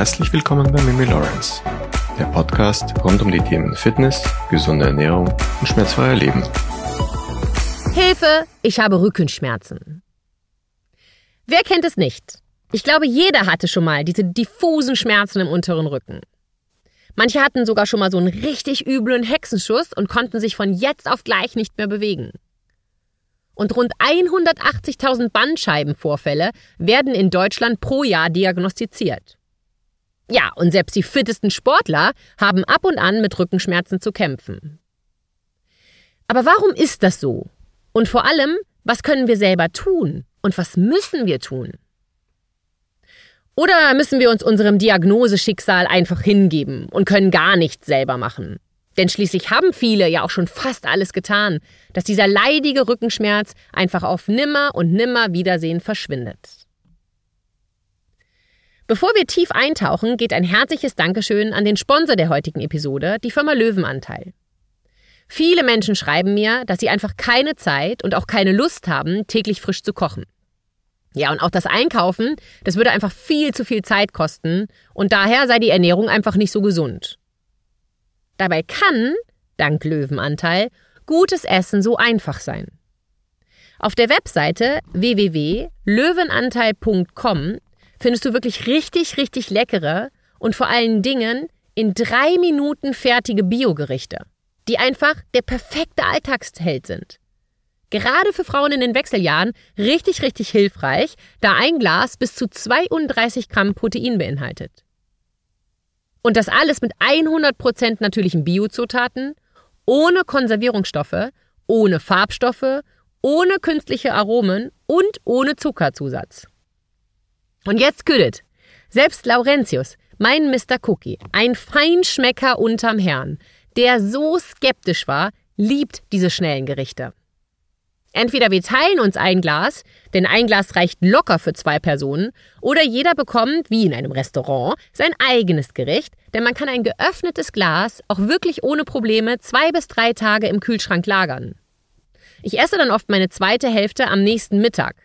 Herzlich willkommen bei Mimi Lawrence, der Podcast rund um die Themen Fitness, gesunde Ernährung und schmerzfreier Leben. Hilfe, ich habe Rückenschmerzen. Wer kennt es nicht? Ich glaube, jeder hatte schon mal diese diffusen Schmerzen im unteren Rücken. Manche hatten sogar schon mal so einen richtig üblen Hexenschuss und konnten sich von jetzt auf gleich nicht mehr bewegen. Und rund 180.000 Bandscheibenvorfälle werden in Deutschland pro Jahr diagnostiziert. Ja, und selbst die fittesten Sportler haben ab und an mit Rückenschmerzen zu kämpfen. Aber warum ist das so? Und vor allem, was können wir selber tun? Und was müssen wir tun? Oder müssen wir uns unserem Diagnoseschicksal einfach hingeben und können gar nichts selber machen? Denn schließlich haben viele ja auch schon fast alles getan, dass dieser leidige Rückenschmerz einfach auf nimmer und nimmer Wiedersehen verschwindet. Bevor wir tief eintauchen, geht ein herzliches Dankeschön an den Sponsor der heutigen Episode, die Firma Löwenanteil. Viele Menschen schreiben mir, dass sie einfach keine Zeit und auch keine Lust haben, täglich frisch zu kochen. Ja, und auch das Einkaufen, das würde einfach viel zu viel Zeit kosten und daher sei die Ernährung einfach nicht so gesund. Dabei kann, dank Löwenanteil, gutes Essen so einfach sein. Auf der Webseite www.löwenanteil.com findest du wirklich richtig, richtig leckere und vor allen Dingen in drei Minuten fertige Biogerichte, die einfach der perfekte Alltagsheld sind. Gerade für Frauen in den Wechseljahren richtig, richtig hilfreich, da ein Glas bis zu 32 Gramm Protein beinhaltet. Und das alles mit 100% natürlichen Biozutaten, ohne Konservierungsstoffe, ohne Farbstoffe, ohne künstliche Aromen und ohne Zuckerzusatz. Und jetzt küdet. Selbst Laurentius, mein Mr. Cookie, ein Feinschmecker unterm Herrn, der so skeptisch war, liebt diese schnellen Gerichte. Entweder wir teilen uns ein Glas, denn ein Glas reicht locker für zwei Personen, oder jeder bekommt, wie in einem Restaurant, sein eigenes Gericht, denn man kann ein geöffnetes Glas auch wirklich ohne Probleme zwei bis drei Tage im Kühlschrank lagern. Ich esse dann oft meine zweite Hälfte am nächsten Mittag.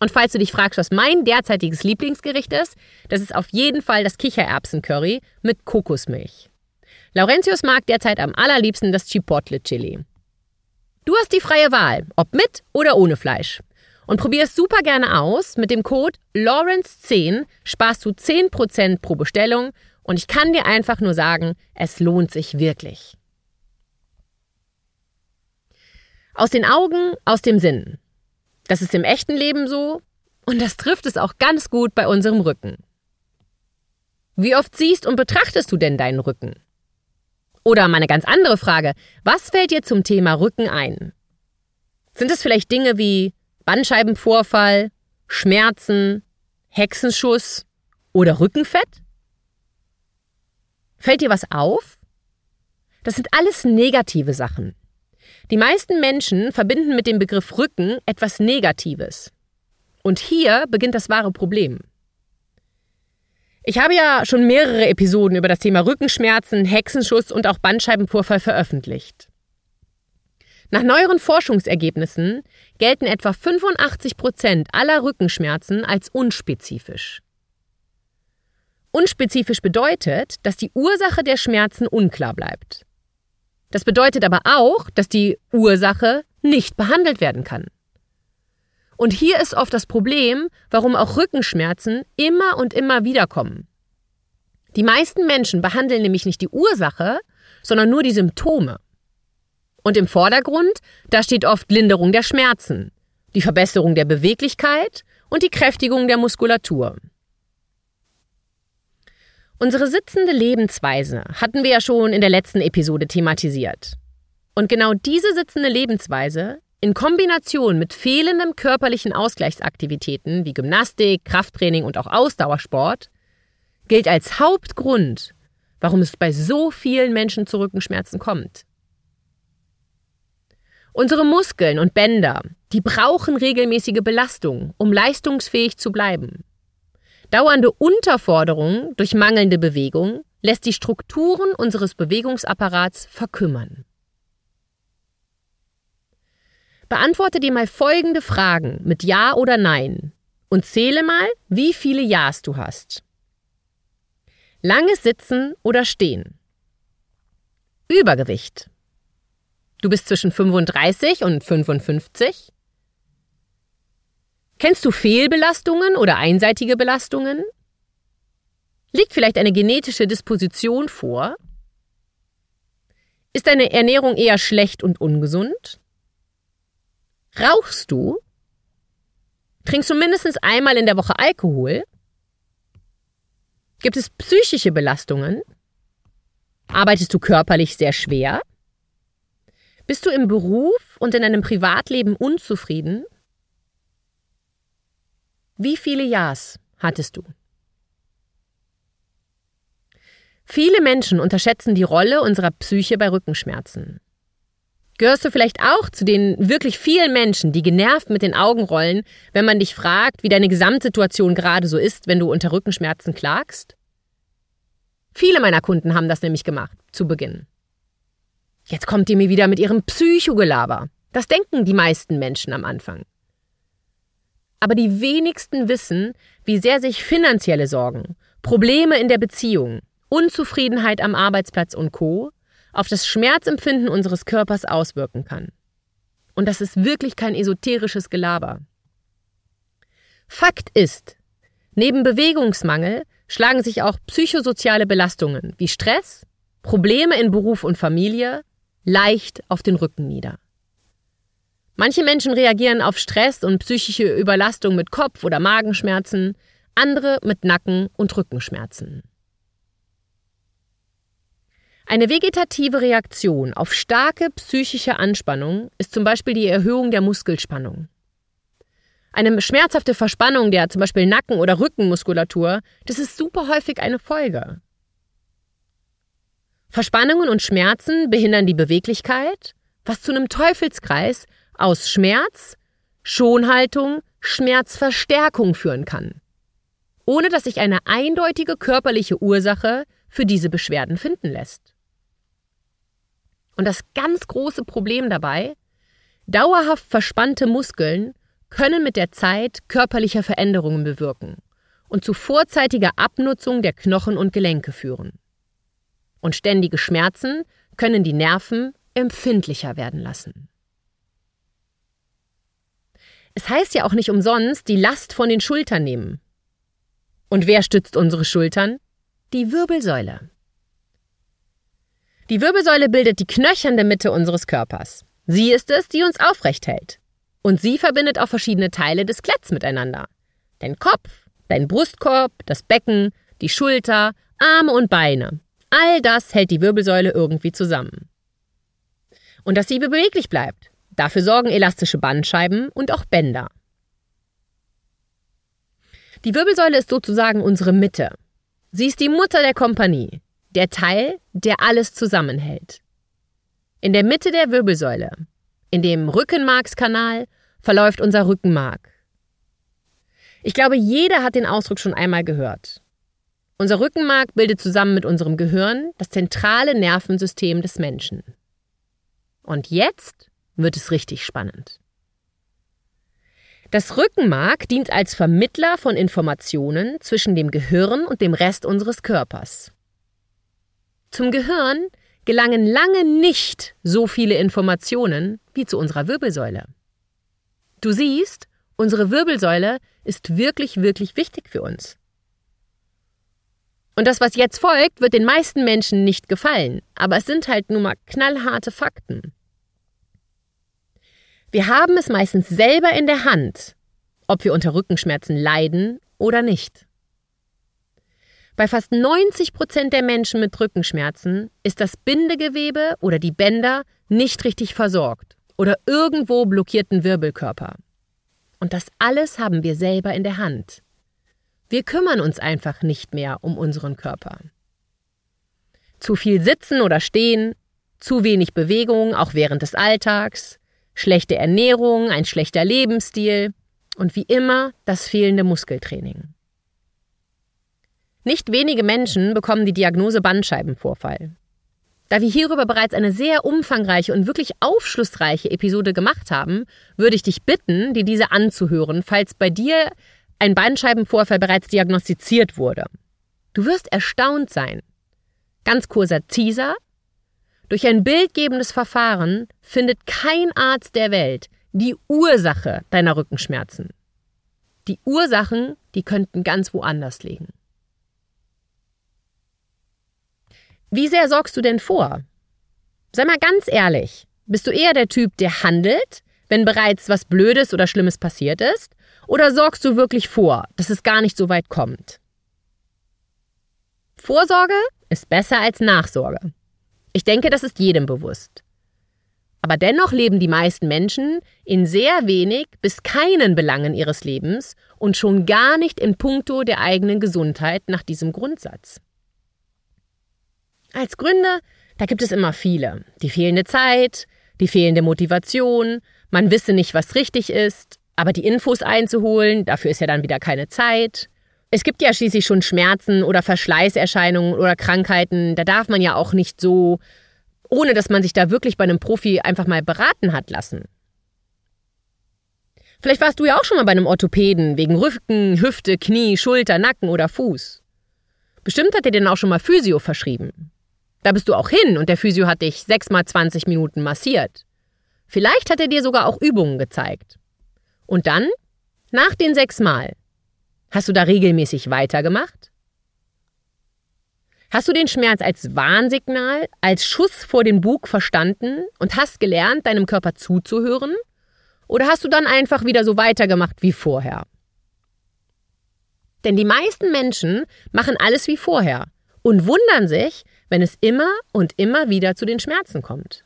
Und falls du dich fragst, was mein derzeitiges Lieblingsgericht ist, das ist auf jeden Fall das Kichererbsen-Curry mit Kokosmilch. Laurentius mag derzeit am allerliebsten das Chipotle Chili. Du hast die freie Wahl, ob mit oder ohne Fleisch. Und probier es super gerne aus. Mit dem Code Lawrence10 sparst du 10% pro Bestellung und ich kann dir einfach nur sagen, es lohnt sich wirklich. Aus den Augen, aus dem Sinn. Das ist im echten Leben so und das trifft es auch ganz gut bei unserem Rücken. Wie oft siehst und betrachtest du denn deinen Rücken? Oder mal eine ganz andere Frage. Was fällt dir zum Thema Rücken ein? Sind es vielleicht Dinge wie Bandscheibenvorfall, Schmerzen, Hexenschuss oder Rückenfett? Fällt dir was auf? Das sind alles negative Sachen. Die meisten Menschen verbinden mit dem Begriff Rücken etwas Negatives. Und hier beginnt das wahre Problem. Ich habe ja schon mehrere Episoden über das Thema Rückenschmerzen, Hexenschuss und auch Bandscheibenvorfall veröffentlicht. Nach neueren Forschungsergebnissen gelten etwa 85 Prozent aller Rückenschmerzen als unspezifisch. Unspezifisch bedeutet, dass die Ursache der Schmerzen unklar bleibt. Das bedeutet aber auch, dass die Ursache nicht behandelt werden kann. Und hier ist oft das Problem, warum auch Rückenschmerzen immer und immer wieder kommen. Die meisten Menschen behandeln nämlich nicht die Ursache, sondern nur die Symptome. Und im Vordergrund, da steht oft Linderung der Schmerzen, die Verbesserung der Beweglichkeit und die Kräftigung der Muskulatur. Unsere sitzende Lebensweise hatten wir ja schon in der letzten Episode thematisiert. Und genau diese sitzende Lebensweise in Kombination mit fehlendem körperlichen Ausgleichsaktivitäten wie Gymnastik, Krafttraining und auch Ausdauersport gilt als Hauptgrund, warum es bei so vielen Menschen zu Rückenschmerzen kommt. Unsere Muskeln und Bänder, die brauchen regelmäßige Belastung, um leistungsfähig zu bleiben. Dauernde Unterforderung durch mangelnde Bewegung lässt die Strukturen unseres Bewegungsapparats verkümmern. Beantworte dir mal folgende Fragen mit Ja oder Nein und zähle mal, wie viele Ja's du hast. Langes Sitzen oder Stehen. Übergewicht. Du bist zwischen 35 und 55. Kennst du Fehlbelastungen oder einseitige Belastungen? Liegt vielleicht eine genetische Disposition vor? Ist deine Ernährung eher schlecht und ungesund? Rauchst du? Trinkst du mindestens einmal in der Woche Alkohol? Gibt es psychische Belastungen? Arbeitest du körperlich sehr schwer? Bist du im Beruf und in deinem Privatleben unzufrieden? Wie viele Ja's hattest du? Viele Menschen unterschätzen die Rolle unserer Psyche bei Rückenschmerzen. Gehörst du vielleicht auch zu den wirklich vielen Menschen, die genervt mit den Augen rollen, wenn man dich fragt, wie deine Gesamtsituation gerade so ist, wenn du unter Rückenschmerzen klagst? Viele meiner Kunden haben das nämlich gemacht, zu Beginn. Jetzt kommt ihr mir wieder mit ihrem Psychogelaber. Das denken die meisten Menschen am Anfang. Aber die wenigsten wissen, wie sehr sich finanzielle Sorgen, Probleme in der Beziehung, Unzufriedenheit am Arbeitsplatz und Co. auf das Schmerzempfinden unseres Körpers auswirken kann. Und das ist wirklich kein esoterisches Gelaber. Fakt ist, neben Bewegungsmangel schlagen sich auch psychosoziale Belastungen wie Stress, Probleme in Beruf und Familie leicht auf den Rücken nieder. Manche Menschen reagieren auf Stress und psychische Überlastung mit Kopf- oder Magenschmerzen, andere mit Nacken- und Rückenschmerzen. Eine vegetative Reaktion auf starke psychische Anspannung ist zum Beispiel die Erhöhung der Muskelspannung. Eine schmerzhafte Verspannung der zum Beispiel Nacken- oder Rückenmuskulatur, das ist super häufig eine Folge. Verspannungen und Schmerzen behindern die Beweglichkeit, was zu einem Teufelskreis aus Schmerz, Schonhaltung, Schmerzverstärkung führen kann, ohne dass sich eine eindeutige körperliche Ursache für diese Beschwerden finden lässt. Und das ganz große Problem dabei, dauerhaft verspannte Muskeln können mit der Zeit körperliche Veränderungen bewirken und zu vorzeitiger Abnutzung der Knochen und Gelenke führen. Und ständige Schmerzen können die Nerven empfindlicher werden lassen. Es heißt ja auch nicht umsonst, die Last von den Schultern nehmen. Und wer stützt unsere Schultern? Die Wirbelsäule. Die Wirbelsäule bildet die knöchernde Mitte unseres Körpers. Sie ist es, die uns aufrecht hält. Und sie verbindet auch verschiedene Teile des Kletts miteinander. Dein Kopf, dein Brustkorb, das Becken, die Schulter, Arme und Beine. All das hält die Wirbelsäule irgendwie zusammen. Und dass sie beweglich bleibt, Dafür sorgen elastische Bandscheiben und auch Bänder. Die Wirbelsäule ist sozusagen unsere Mitte. Sie ist die Mutter der Kompanie, der Teil, der alles zusammenhält. In der Mitte der Wirbelsäule, in dem Rückenmarkskanal, verläuft unser Rückenmark. Ich glaube, jeder hat den Ausdruck schon einmal gehört. Unser Rückenmark bildet zusammen mit unserem Gehirn das zentrale Nervensystem des Menschen. Und jetzt wird es richtig spannend. Das Rückenmark dient als Vermittler von Informationen zwischen dem Gehirn und dem Rest unseres Körpers. Zum Gehirn gelangen lange nicht so viele Informationen wie zu unserer Wirbelsäule. Du siehst, unsere Wirbelsäule ist wirklich, wirklich wichtig für uns. Und das, was jetzt folgt, wird den meisten Menschen nicht gefallen, aber es sind halt nun mal knallharte Fakten. Wir haben es meistens selber in der Hand, ob wir unter Rückenschmerzen leiden oder nicht. Bei fast 90 Prozent der Menschen mit Rückenschmerzen ist das Bindegewebe oder die Bänder nicht richtig versorgt oder irgendwo blockierten Wirbelkörper. Und das alles haben wir selber in der Hand. Wir kümmern uns einfach nicht mehr um unseren Körper. Zu viel Sitzen oder Stehen, zu wenig Bewegung, auch während des Alltags, schlechte Ernährung, ein schlechter Lebensstil und wie immer das fehlende Muskeltraining. Nicht wenige Menschen bekommen die Diagnose Bandscheibenvorfall. Da wir hierüber bereits eine sehr umfangreiche und wirklich aufschlussreiche Episode gemacht haben, würde ich dich bitten, dir diese anzuhören, falls bei dir ein Bandscheibenvorfall bereits diagnostiziert wurde. Du wirst erstaunt sein. Ganz kurzer Teaser. Durch ein bildgebendes Verfahren findet kein Arzt der Welt die Ursache deiner Rückenschmerzen. Die Ursachen, die könnten ganz woanders liegen. Wie sehr sorgst du denn vor? Sei mal ganz ehrlich, bist du eher der Typ, der handelt, wenn bereits was Blödes oder Schlimmes passiert ist? Oder sorgst du wirklich vor, dass es gar nicht so weit kommt? Vorsorge ist besser als Nachsorge. Ich denke, das ist jedem bewusst. Aber dennoch leben die meisten Menschen in sehr wenig bis keinen Belangen ihres Lebens und schon gar nicht in puncto der eigenen Gesundheit nach diesem Grundsatz. Als Gründe, da gibt es immer viele. Die fehlende Zeit, die fehlende Motivation, man wisse nicht, was richtig ist, aber die Infos einzuholen, dafür ist ja dann wieder keine Zeit. Es gibt ja schließlich schon Schmerzen oder Verschleißerscheinungen oder Krankheiten, da darf man ja auch nicht so, ohne dass man sich da wirklich bei einem Profi einfach mal beraten hat lassen. Vielleicht warst du ja auch schon mal bei einem Orthopäden wegen Rücken, Hüfte, Knie, Schulter, Nacken oder Fuß. Bestimmt hat er dir auch schon mal Physio verschrieben. Da bist du auch hin und der Physio hat dich sechs mal 20 Minuten massiert. Vielleicht hat er dir sogar auch Übungen gezeigt. Und dann, nach den sechs Mal, hast du da regelmäßig weitergemacht? Hast du den Schmerz als Warnsignal, als Schuss vor den Bug verstanden und hast gelernt, deinem Körper zuzuhören? Oder hast du dann einfach wieder so weitergemacht wie vorher? Denn die meisten Menschen machen alles wie vorher und wundern sich, wenn es immer und immer wieder zu den Schmerzen kommt.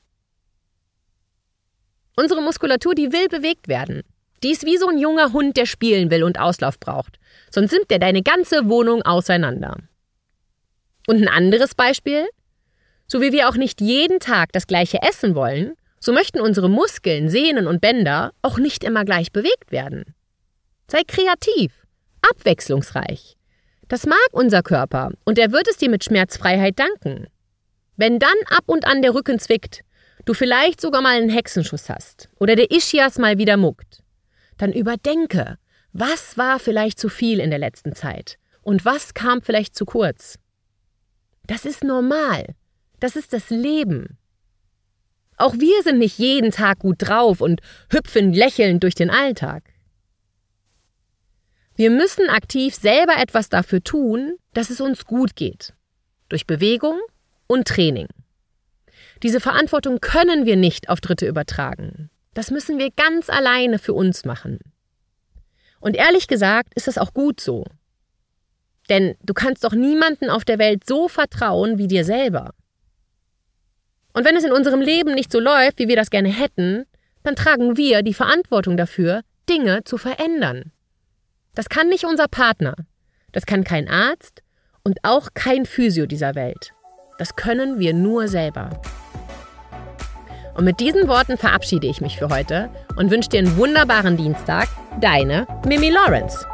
Unsere Muskulatur, die will bewegt werden. Die ist wie so ein junger Hund, der spielen will und Auslauf braucht. Sonst nimmt er deine ganze Wohnung auseinander. Und ein anderes Beispiel? So wie wir auch nicht jeden Tag das gleiche essen wollen, so möchten unsere Muskeln, Sehnen und Bänder auch nicht immer gleich bewegt werden. Sei kreativ, abwechslungsreich. Das mag unser Körper und er wird es dir mit Schmerzfreiheit danken. Wenn dann ab und an der Rücken zwickt, du vielleicht sogar mal einen Hexenschuss hast oder der Ischias mal wieder muckt, dann überdenke, was war vielleicht zu viel in der letzten Zeit und was kam vielleicht zu kurz. Das ist normal. Das ist das Leben. Auch wir sind nicht jeden Tag gut drauf und hüpfen lächelnd durch den Alltag. Wir müssen aktiv selber etwas dafür tun, dass es uns gut geht. Durch Bewegung und Training. Diese Verantwortung können wir nicht auf Dritte übertragen. Das müssen wir ganz alleine für uns machen. Und ehrlich gesagt ist das auch gut so. Denn du kannst doch niemanden auf der Welt so vertrauen wie dir selber. Und wenn es in unserem Leben nicht so läuft, wie wir das gerne hätten, dann tragen wir die Verantwortung dafür, Dinge zu verändern. Das kann nicht unser Partner, das kann kein Arzt und auch kein Physio dieser Welt. Das können wir nur selber. Und mit diesen Worten verabschiede ich mich für heute und wünsche dir einen wunderbaren Dienstag. Deine Mimi Lawrence.